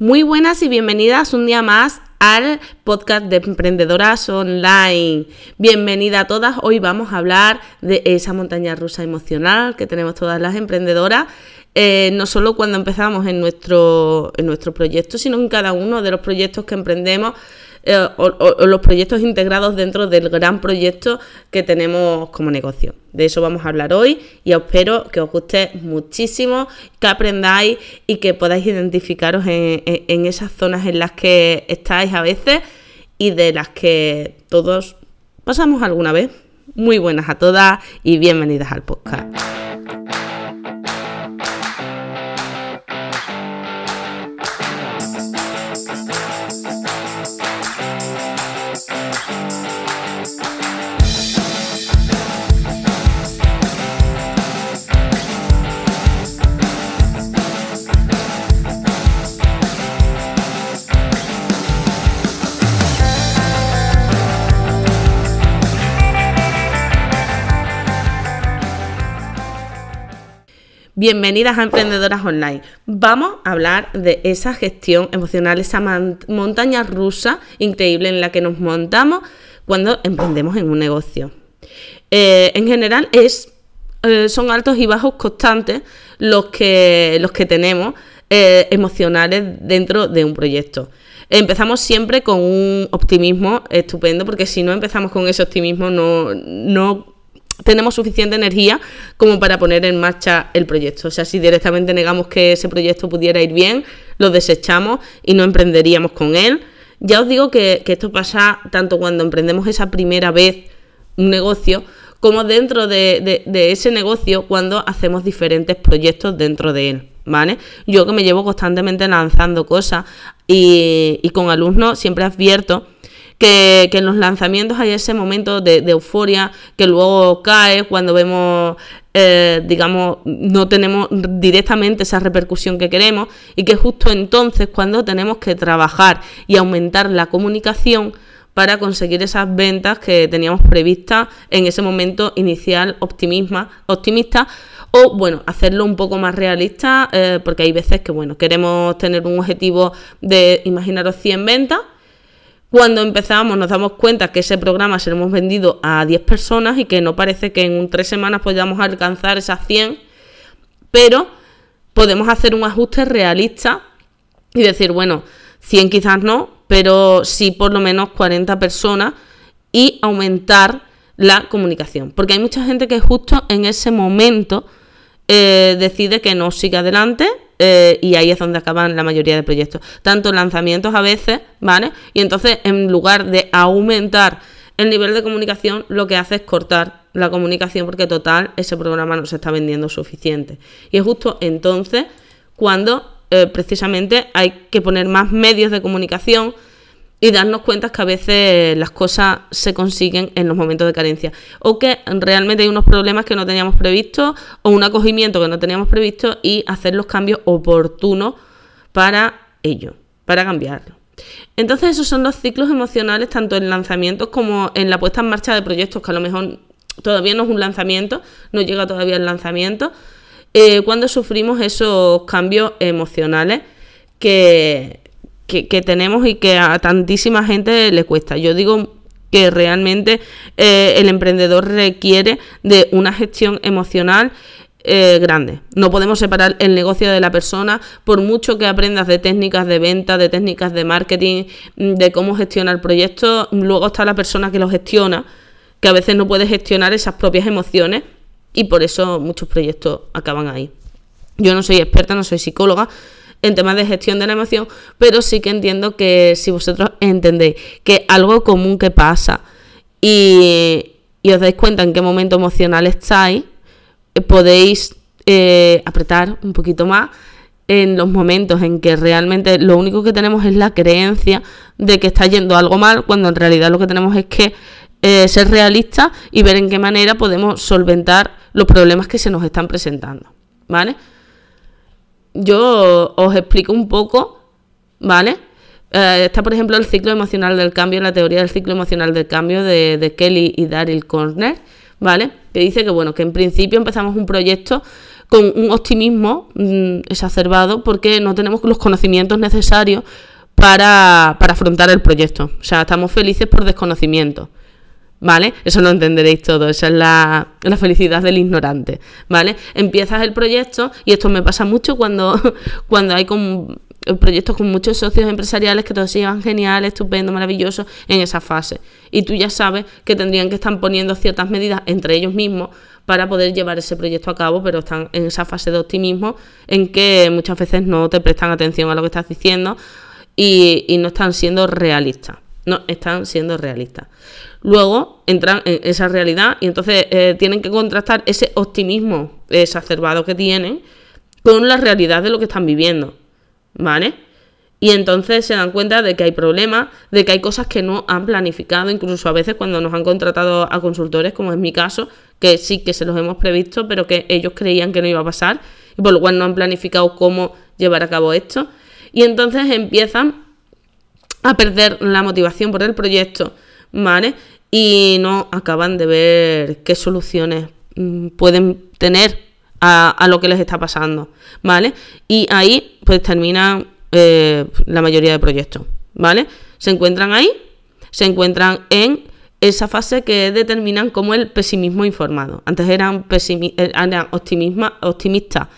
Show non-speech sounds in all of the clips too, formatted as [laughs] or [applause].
Muy buenas y bienvenidas un día más al podcast de Emprendedoras Online. Bienvenida a todas. Hoy vamos a hablar de esa montaña rusa emocional que tenemos todas las emprendedoras. Eh, no solo cuando empezamos en nuestro, en nuestro proyecto, sino en cada uno de los proyectos que emprendemos eh, los proyectos integrados dentro del gran proyecto que tenemos como negocio. De eso vamos a hablar hoy y espero que os guste muchísimo, que aprendáis y que podáis identificaros en esas zonas en las que estáis a veces y de las que todos pasamos alguna vez. Muy buenas a todas y bienvenidas al podcast. Bienvenidas a Emprendedoras Online. Vamos a hablar de esa gestión emocional, esa montaña rusa increíble en la que nos montamos cuando emprendemos en un negocio. Eh, en general es, eh, son altos y bajos constantes los que, los que tenemos eh, emocionales dentro de un proyecto. Empezamos siempre con un optimismo estupendo, porque si no empezamos con ese optimismo no, no tenemos suficiente energía como para poner en marcha el proyecto. O sea, si directamente negamos que ese proyecto pudiera ir bien, lo desechamos y no emprenderíamos con él. Ya os digo que, esto pasa tanto cuando emprendemos esa primera vez un negocio, como dentro de, ese negocio cuando hacemos diferentes proyectos dentro de él. ¿Vale? Yo que me llevo constantemente lanzando cosas y, y con alumnos siempre advierto que, en los lanzamientos hay ese momento de, euforia que luego cae cuando vemos, eh, digamos, no tenemos directamente esa repercusión que queremos y que justo entonces cuando tenemos que trabajar y aumentar la comunicación para conseguir esas ventas que teníamos previstas en ese momento inicial optimista o bueno, hacerlo un poco más realista eh, porque hay veces que bueno, queremos tener un objetivo de imaginaros 100 ventas cuando empezamos nos damos cuenta que ese programa se lo hemos vendido a 10 personas y que no parece que en tres semanas podamos alcanzar esas 100, pero podemos hacer un ajuste realista y decir, bueno, 100 quizás no, pero sí por lo menos 40 personas y aumentar la comunicación. Porque hay mucha gente que justo en ese momento eh, decide que no sigue adelante eh, y ahí es donde acaban la mayoría de proyectos. Tanto lanzamientos a veces, ¿vale? Y entonces en lugar de aumentar el nivel de comunicación, lo que hace es cortar la comunicación porque total ese programa no se está vendiendo suficiente. Y es justo entonces cuando eh, precisamente hay que poner más medios de comunicación y darnos cuenta que a veces las cosas se consiguen en los momentos de carencia o que realmente hay unos problemas que no teníamos previsto o un acogimiento que no teníamos previsto y hacer los cambios oportunos para ello, para cambiarlo. Entonces esos son los ciclos emocionales tanto en lanzamientos como en la puesta en marcha de proyectos que a lo mejor todavía no es un lanzamiento, no llega todavía el lanzamiento, eh, cuando sufrimos esos cambios emocionales que, que, tenemos y que a tantísima gente le cuesta. Yo digo que realmente eh, el emprendedor requiere de una gestión emocional eh, grande. No podemos separar el negocio de la persona por mucho que aprendas de técnicas de venta, de técnicas de marketing, de cómo gestionar el proyecto. Luego está la persona que lo gestiona, que a veces no puede gestionar esas propias emociones y por eso muchos proyectos acaban ahí. Yo no soy experta, no soy psicóloga, en temas de gestión de la emoción, pero sí que entiendo que si vosotros entendéis que algo común que pasa y, os dais cuenta en qué momento emocional estáis, eh, podéis eh, apretar un poquito más en los momentos en que realmente lo único que tenemos es la creencia de que está yendo algo mal, cuando en realidad lo que tenemos es que eh, ser realistas y ver en qué manera podemos solventar los problemas que se nos están presentando. ¿Vale? Yo os explico un poco, ¿vale? Eh, está, por ejemplo, el ciclo emocional del cambio, la teoría del ciclo emocional del cambio de, de Kelly y Daryl Corner, ¿vale? Que dice que, bueno, que en principio empezamos un proyecto con un optimismo mm, exacerbado porque no tenemos los conocimientos necesarios para, para afrontar el proyecto. O sea, estamos felices por desconocimiento. ¿Vale? Eso lo entenderéis todo, esa es la, felicidad del ignorante, ¿vale? Empiezas el proyecto y esto me pasa mucho cuando, [laughs] cuando hay con, proyectos con muchos socios empresariales que todos se llevan genial, estupendo, maravilloso en esa fase. Y tú ya sabes que tendrían que estar poniendo ciertas medidas entre ellos mismos para poder llevar ese proyecto a cabo, pero están en esa fase de optimismo en que muchas veces no te prestan atención a lo que estás diciendo y, y no están siendo realistas. No, están siendo realistas luego entran en esa realidad y entonces eh, tienen que contrastar ese optimismo exacerbado que tienen con la realidad de lo que están viviendo, ¿vale? Y entonces se dan cuenta de que hay problemas, de que hay cosas que no han planificado, incluso a veces cuando nos han contratado a consultores, como es mi caso, que sí que se los hemos previsto, pero que ellos creían que no iba a pasar, y por lo cual no han planificado cómo llevar a cabo esto. Y entonces empiezan a perder la motivación por el proyecto, ¿vale? Y no acaban de ver qué soluciones mm, pueden tener a, lo que les está pasando, ¿vale? Y ahí pues terminan eh, la mayoría de proyectos, ¿vale? Se encuentran ahí, se encuentran en esa fase que determinan como el pesimismo informado. Antes eran, eh, eran optimistas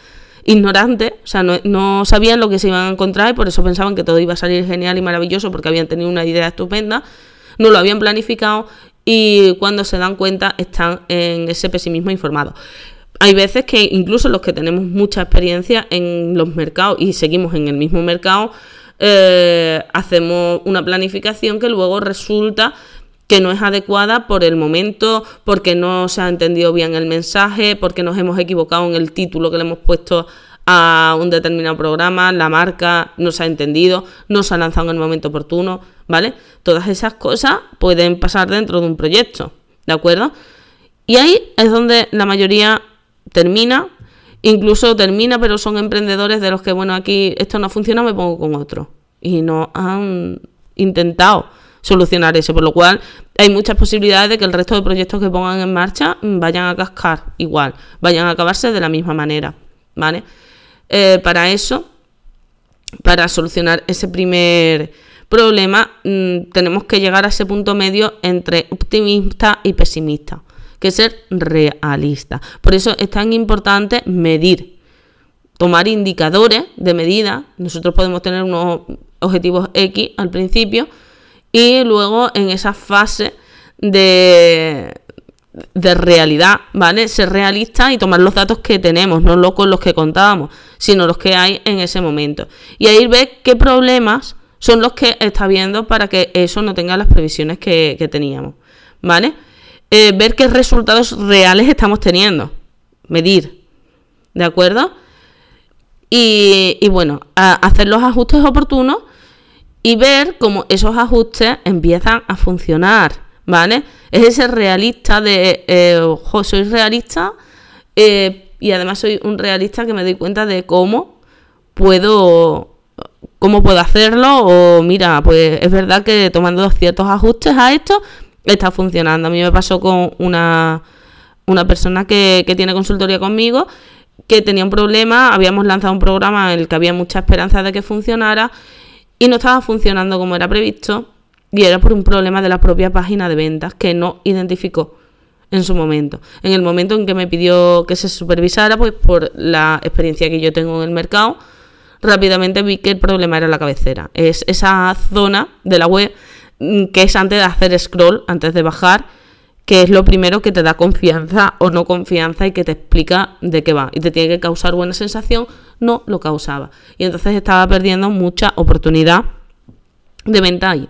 ignorantes, o sea, no, no, sabían lo que se iban a encontrar y por eso pensaban que todo iba a salir genial y maravilloso porque habían tenido una idea estupenda no lo habían planificado y cuando se dan cuenta están en ese pesimismo informado. Hay veces que incluso los que tenemos mucha experiencia en los mercados y seguimos en el mismo mercado, eh, hacemos una planificación que luego resulta que no es adecuada por el momento, porque no se ha entendido bien el mensaje, porque nos hemos equivocado en el título que le hemos puesto a un determinado programa, la marca no se ha entendido, no se ha lanzado en el momento oportuno, ¿vale? Todas esas cosas pueden pasar dentro de un proyecto, ¿de acuerdo? Y ahí es donde la mayoría termina, incluso termina, pero son emprendedores de los que, bueno, aquí esto no funciona, me pongo con otro. Y no han intentado solucionar eso, por lo cual hay muchas posibilidades de que el resto de proyectos que pongan en marcha vayan a cascar igual, vayan a acabarse de la misma manera, ¿vale? Eh, para eso, para solucionar ese primer problema, mm, tenemos que llegar a ese punto medio entre optimista y pesimista, que ser realista. Por eso es tan importante medir, tomar indicadores de medida. Nosotros podemos tener unos objetivos X al principio y luego en esa fase de, de realidad, ¿vale? Ser realista y tomar los datos que tenemos, no los con los que contábamos, sino los que hay en ese momento. Y ahí ver qué problemas son los que está viendo para que eso no tenga las previsiones que, teníamos, ¿vale? Eh, ver qué resultados reales estamos teniendo, medir, ¿de acuerdo? Y, bueno, hacer los ajustes oportunos y ver cómo esos ajustes empiezan a funcionar, ¿vale? Es ese realista de, eh, ojo, soy realista eh, y además soy un realista que me doy cuenta de cómo puedo cómo puedo hacerlo o mira, pues es verdad que tomando ciertos ajustes a esto está funcionando. A mí me pasó con una, una persona que, que tiene consultoría conmigo que tenía un problema, habíamos lanzado un programa en el que había mucha esperanza de que funcionara y no estaba funcionando como era previsto y era por un problema de la propia página de ventas que no identificó en su momento. En el momento en que me pidió que se supervisara, pues por la experiencia que yo tengo en el mercado, rápidamente vi que el problema era la cabecera. Es esa zona de la web mm, que es antes de hacer scroll, antes de bajar, que es lo primero que te da confianza o no confianza y que te explica de qué va. Y te tiene que causar buena sensación, no lo causaba. Y entonces estaba perdiendo mucha oportunidad de venta ahí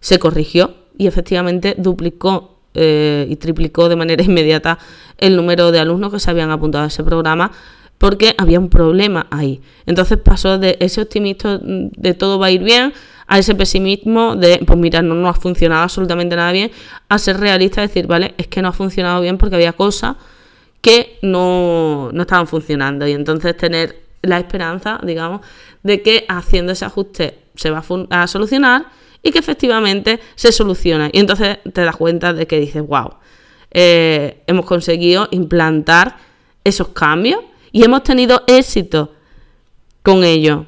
se corrigió y efectivamente duplicó eh, y triplicó de manera [laughs] inmediata el número de alumnos que se habían apuntado a ese programa porque había un problema ahí. Entonces pasó de ese optimismo de todo va a ir bien a ese pesimismo de, pues mira, no, no ha funcionado absolutamente nada bien, a ser realista decir, vale, es que no ha funcionado bien porque había cosas que no, no estaban funcionando. Y entonces tener la esperanza, digamos, de que haciendo ese ajuste se va a solucionar y que efectivamente se soluciona. Y entonces te das cuenta de que dices, wow, eh, hemos conseguido implantar esos cambios y hemos tenido éxito con ello.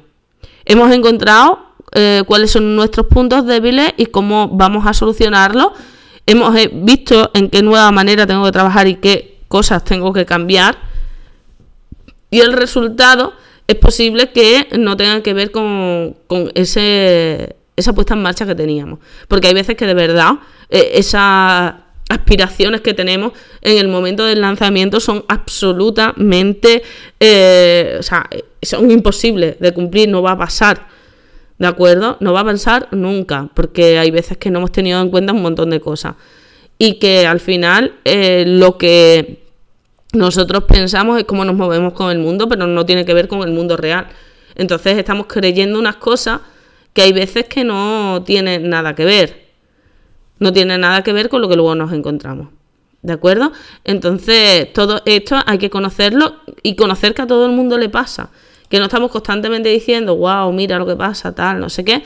Hemos encontrado eh, cuáles son nuestros puntos débiles y cómo vamos a solucionarlos. Hemos eh, visto en qué nueva manera tengo que trabajar y qué cosas tengo que cambiar. Y el resultado es posible que no tenga que ver con, ese, esa puesta en marcha que teníamos. Porque hay veces que de verdad eh, esas aspiraciones que tenemos en el momento del lanzamiento son absolutamente, eh, o sea, son imposibles de cumplir, no va a pasar. ¿De acuerdo? No va a pasar nunca, porque hay veces que no hemos tenido en cuenta un montón de cosas. Y que al final eh, lo que nosotros pensamos es cómo nos movemos con el mundo, pero no tiene que ver con el mundo real. Entonces estamos creyendo unas cosas que hay veces que no tienen nada que ver. No tienen nada que ver con lo que luego nos encontramos. ¿De acuerdo? Entonces, todo esto hay que conocerlo y conocer que a todo el mundo le pasa. Que no estamos constantemente diciendo, wow, mira lo que pasa, tal, no sé qué.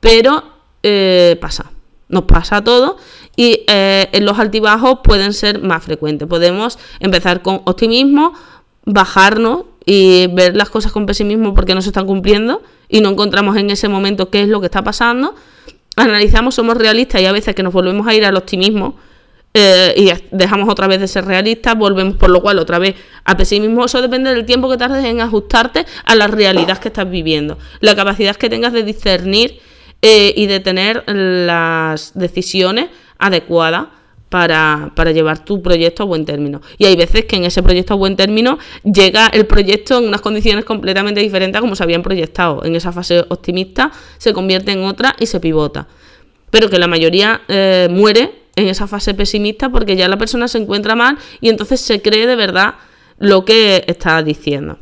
Pero eh, pasa. Nos pasa a todos y eh, los altibajos pueden ser más frecuentes. Podemos empezar con optimismo, bajarnos y ver las cosas con pesimismo porque no se están cumpliendo y no encontramos en ese momento qué es lo que está pasando. Analizamos, somos realistas y a veces que nos volvemos a ir al optimismo eh, y dejamos otra vez de ser realistas, volvemos por lo cual otra vez a pesimismo. Eso depende del tiempo que tardes en ajustarte a la realidad que estás viviendo, la capacidad que tengas de discernir eh, y de tener las decisiones adecuada para, llevar tu proyecto a buen término. Y hay veces que en ese proyecto a buen término llega el proyecto en unas condiciones completamente diferentes a como se habían proyectado. En esa fase optimista se convierte en otra y se pivota. Pero que la mayoría eh, muere en esa fase pesimista porque ya la persona se encuentra mal y entonces se cree de verdad lo que está diciendo.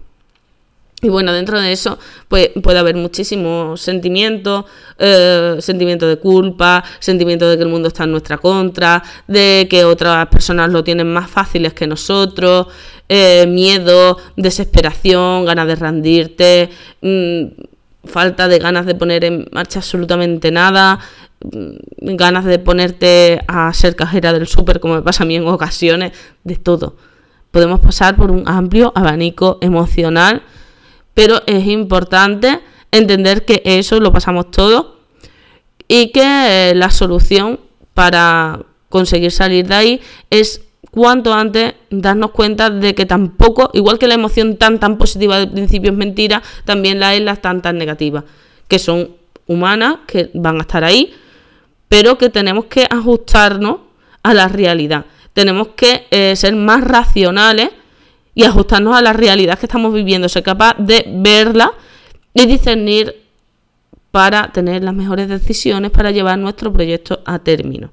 Y bueno, dentro de eso pues, puede haber muchísimos sentimientos, eh, sentimiento de culpa, sentimiento de que el mundo está en nuestra contra, de que otras personas lo tienen más fáciles que nosotros, eh, miedo, desesperación, ganas de rendirte, mm, falta de ganas de poner en marcha absolutamente nada, mm, ganas de ponerte a ser cajera del súper, como me pasa a mí en ocasiones, de todo. Podemos pasar por un amplio abanico emocional pero es importante entender que eso lo pasamos todo y que eh, la solución para conseguir salir de ahí es cuanto antes darnos cuenta de que tampoco, igual que la emoción tan tan positiva del principio es mentira, también la es la tan tan negativa, que son humanas, que van a estar ahí, pero que tenemos que ajustarnos a la realidad. Tenemos que eh, ser más racionales y ajustarnos a la realidad que estamos viviendo, ser capaz de verla y discernir para tener las mejores decisiones para llevar nuestro proyecto a término.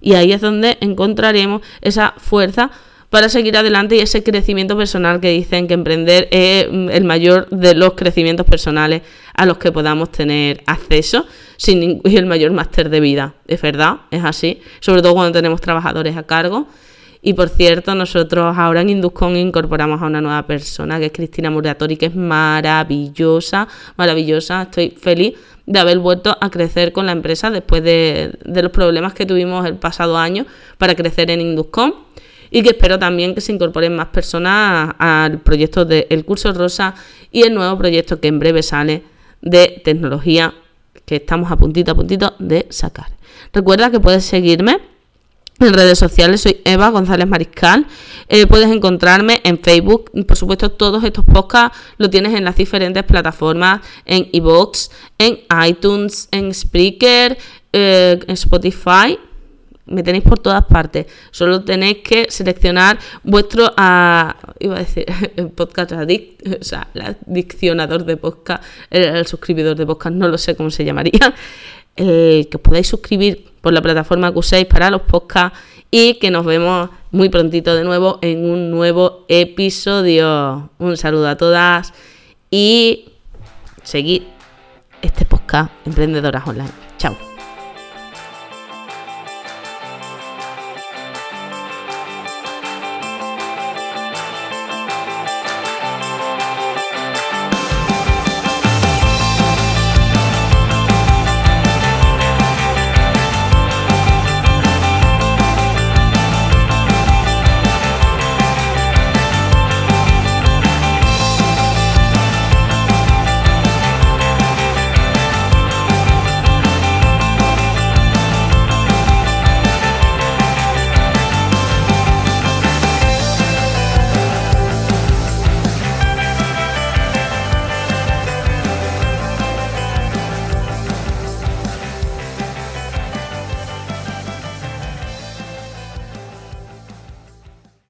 Y ahí es donde encontraremos esa fuerza para seguir adelante y ese crecimiento personal que dicen que emprender es el mayor de los crecimientos personales a los que podamos tener acceso sin el mayor máster de vida. Es verdad, es así, sobre todo cuando tenemos trabajadores a cargo y por cierto, nosotros ahora en Induscon incorporamos a una nueva persona, que es Cristina Muratori, que es maravillosa, maravillosa. Estoy feliz de haber vuelto a crecer con la empresa después de, los problemas que tuvimos el pasado año para crecer en Induscon. Y que espero también que se incorporen más personas al proyecto del curso Rosa y el nuevo proyecto que en breve sale de tecnología que estamos a puntito a puntito de sacar. Recuerda que puedes seguirme en redes sociales soy Eva González Mariscal. Eh, puedes encontrarme en Facebook. Por supuesto, todos estos podcasts lo tienes en las diferentes plataformas, en iVoox, en iTunes, en Spreaker, eh, en Spotify. Me tenéis por todas partes. Solo tenéis que seleccionar vuestro, ah, iba a decir, [laughs] podcast addict, o sea, el diccionador de podcast, el, suscribidor de podcast, no lo sé cómo se llamaría. El que os podáis suscribir por la plataforma que uséis para los podcasts y que nos vemos muy prontito de nuevo en un nuevo episodio. Un saludo a todas y seguir este podcast Emprendedoras Online.